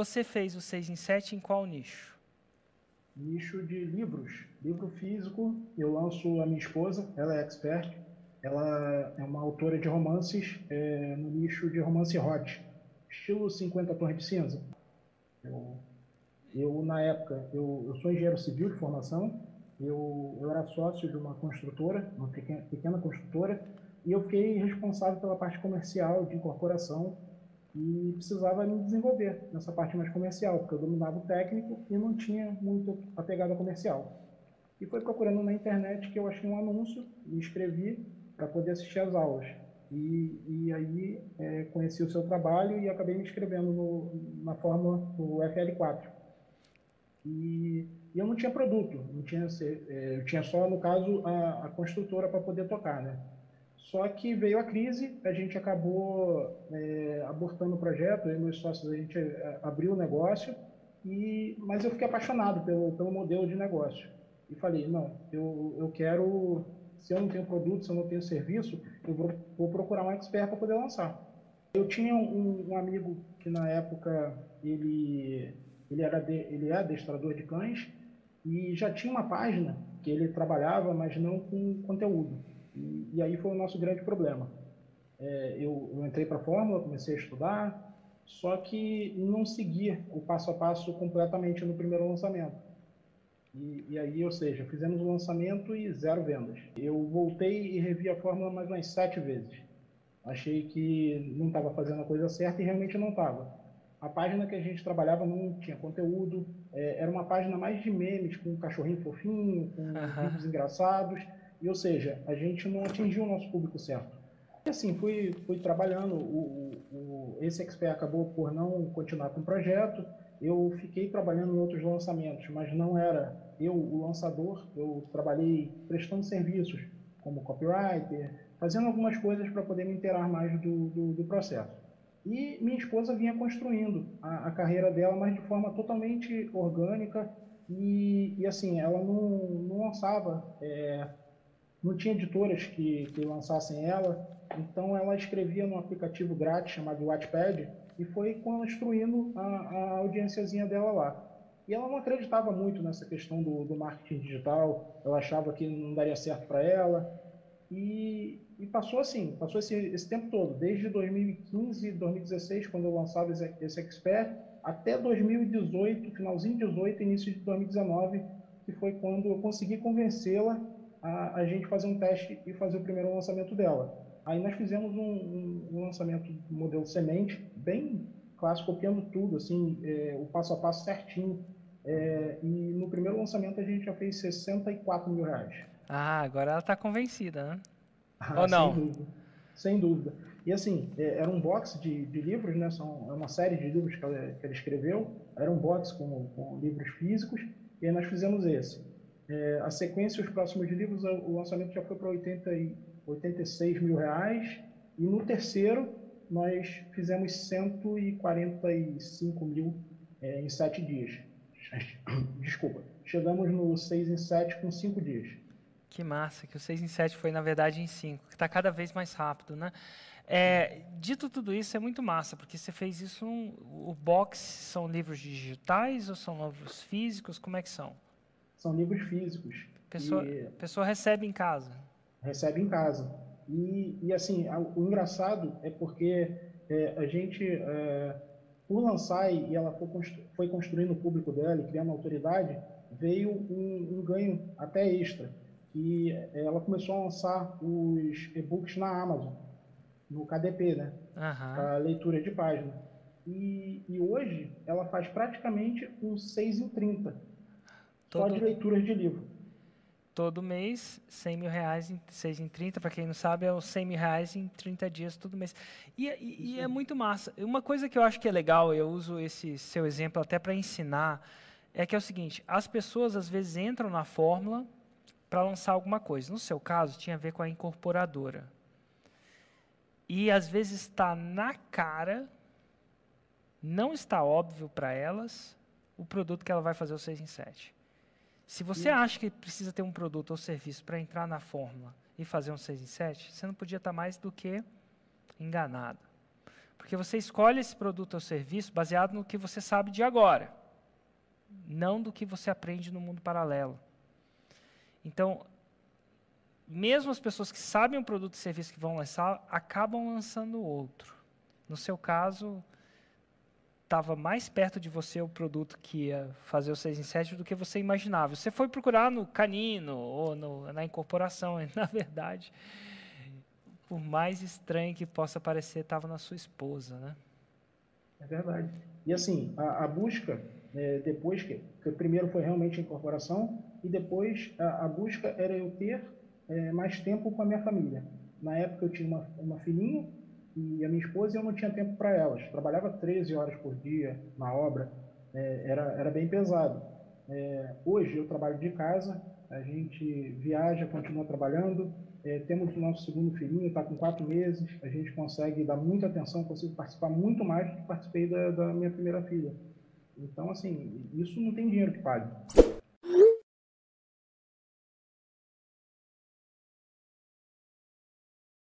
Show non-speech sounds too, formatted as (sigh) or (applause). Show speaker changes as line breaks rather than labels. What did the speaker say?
Você fez o 6 em 7 em qual nicho?
Nicho de livros. Livro físico, eu lanço a minha esposa, ela é expert. Ela é uma autora de romances é, no nicho de romance hot, estilo 50 Torres de Cinza. Eu, eu na época, eu, eu sou engenheiro civil de formação, eu, eu era sócio de uma construtora, uma pequena, pequena construtora, e eu fiquei responsável pela parte comercial de incorporação e precisava me desenvolver nessa parte mais comercial, porque eu dominava o técnico e não tinha muito a pegada comercial. E foi procurando na internet que eu achei um anúncio e escrevi para poder assistir às aulas. E, e aí é, conheci o seu trabalho e acabei me inscrevendo no, na fórmula do FL4. E, e, eu não tinha produto, não tinha, é, eu tinha só, no caso, a, a construtora para poder tocar, né? Só que veio a crise, a gente acabou é, abortando o projeto, eu e meus sócios, a gente é, abriu o negócio, e, mas eu fiquei apaixonado pelo, pelo modelo de negócio. E falei, não, eu, eu quero, se eu não tenho produto, se eu não tenho serviço, eu vou, vou procurar um expert para poder lançar. Eu tinha um, um, amigo que na época ele, ele, era de, ele é adestrador de cães e já tinha uma página que ele trabalhava, mas não com conteúdo. E, e aí foi o nosso grande problema. É, eu, eu, entrei para a Fórmula, comecei a estudar, só que não seguia o passo a passo completamente no primeiro lançamento. E, e, aí, ou seja, fizemos o lançamento e zero vendas. Eu voltei e revi a fórmula mais umas sete vezes. Achei que não estava fazendo a coisa certa e realmente não estava. A página que a gente trabalhava não tinha conteúdo, é, era uma página mais de memes, com um cachorrinho fofinho, com vídeos engraçados. E, ou seja, a gente não atingiu o nosso público certo. E assim, fui, fui trabalhando, o, o, esse expert acabou por não continuar com o projeto, eu fiquei trabalhando em outros lançamentos, mas não era eu o lançador, eu trabalhei prestando serviços como copywriter, fazendo algumas coisas para poder me inteirar mais do, do, do, processo. E minha esposa vinha construindo a, a, carreira dela, mas de forma totalmente orgânica e, e assim, ela não, não lançava é, não tinha editoras que, que lançassem ela, então ela escrevia num aplicativo grátis chamado Wattpad e foi construindo a, a audiênciazinha dela lá. E ela não acreditava muito nessa questão do, do marketing digital, ela achava que não daria certo para ela. E, e, passou assim, passou esse, esse, tempo todo, desde 2015, 2016, quando eu lançava esse, esse Expert, até 2018, finalzinho de 18, início de 2019, que foi quando eu consegui convencê-la a, a gente fazer um teste e fazer o primeiro lançamento dela. Aí nós fizemos um, um, um lançamento modelo semente, bem clássico, copiando tudo, assim, é, o passo a passo certinho. É, e no primeiro lançamento a gente já fez 64 mil reais.
Ah, agora ela está convencida, né?
Ah, Ou não? Sem dúvida. Sem dúvida. E assim, é, era um box de, de livros, né? São, é uma série de livros que ela, que ela escreveu. Era um box com, com livros físicos. E aí nós fizemos esse. É, a sequência, os próximos livros, o lançamento já foi para 86 mil reais. E no terceiro, nós fizemos 145 mil é, em sete dias. (coughs) Desculpa. Chegamos no 6 em 7 com 5 dias.
Que massa, que o 6 em 7 foi, na verdade, em 5, que está cada vez mais rápido, né? É, dito tudo isso, é muito massa, porque você fez isso, um, o box são livros digitais ou são livros físicos, como é que são?
São livros físicos.
Pessoa, e, pessoa recebe em casa.
Recebe em casa. E, e assim, o engraçado é porque é, a gente, é, por lançar e ela foi, constru, foi construindo o público dela e criando autoridade, veio um, um ganho até extra. Que ela começou a lançar os e-books na Amazon, no KDP, né?
Uhum.
Para leitura de página. E, e, hoje ela faz praticamente um 6 em 30 Todo, Só de leituras de livro.
Todo mês, 100 mil reais, em 6 em 30, para quem não sabe, é os 100 mil reais em 30 dias todo mês. E, e, e é muito massa. Uma coisa que eu acho que é legal, eu uso esse seu exemplo até para ensinar, é que é o seguinte, as pessoas às vezes entram na fórmula para lançar alguma coisa. No seu caso, tinha a ver com a incorporadora. E às vezes está na cara, não está óbvio para elas, o produto que ela vai fazer o 6 em 7. Se você acha que precisa ter um produto ou serviço para entrar na fórmula e fazer um 6 em 7, você não podia estar tá mais do que enganado. Porque você escolhe esse produto ou serviço baseado no que você sabe de agora, não do que você aprende no mundo paralelo. Então, mesmo as pessoas que sabem o produto e serviço que vão lançar, acabam lançando outro. No seu caso, estava mais perto de você o produto que ia fazer o 6 em 7 do que você imaginava. Você foi procurar no canino ou no, na incorporação, e, (laughs) na verdade, por mais estranho que possa parecer, estava na sua esposa, né?
É verdade. E assim, a, a busca, é, depois que, que, primeiro foi realmente a incorporação, e depois a, a busca era eu ter é, mais tempo com a minha família. Na época eu tinha uma, uma filhinha, e a minha esposa eu não tinha tempo para elas. Trabalhava 13 horas por dia na obra, é, era, era bem pesado. É, hoje eu trabalho de casa, a gente viaja, continua trabalhando, é, temos o nosso segundo filhinho, está com quatro meses, a gente consegue dar muita atenção, consigo participar muito mais do que participei da, da minha primeira filha. Então, assim, isso não tem dinheiro que pague.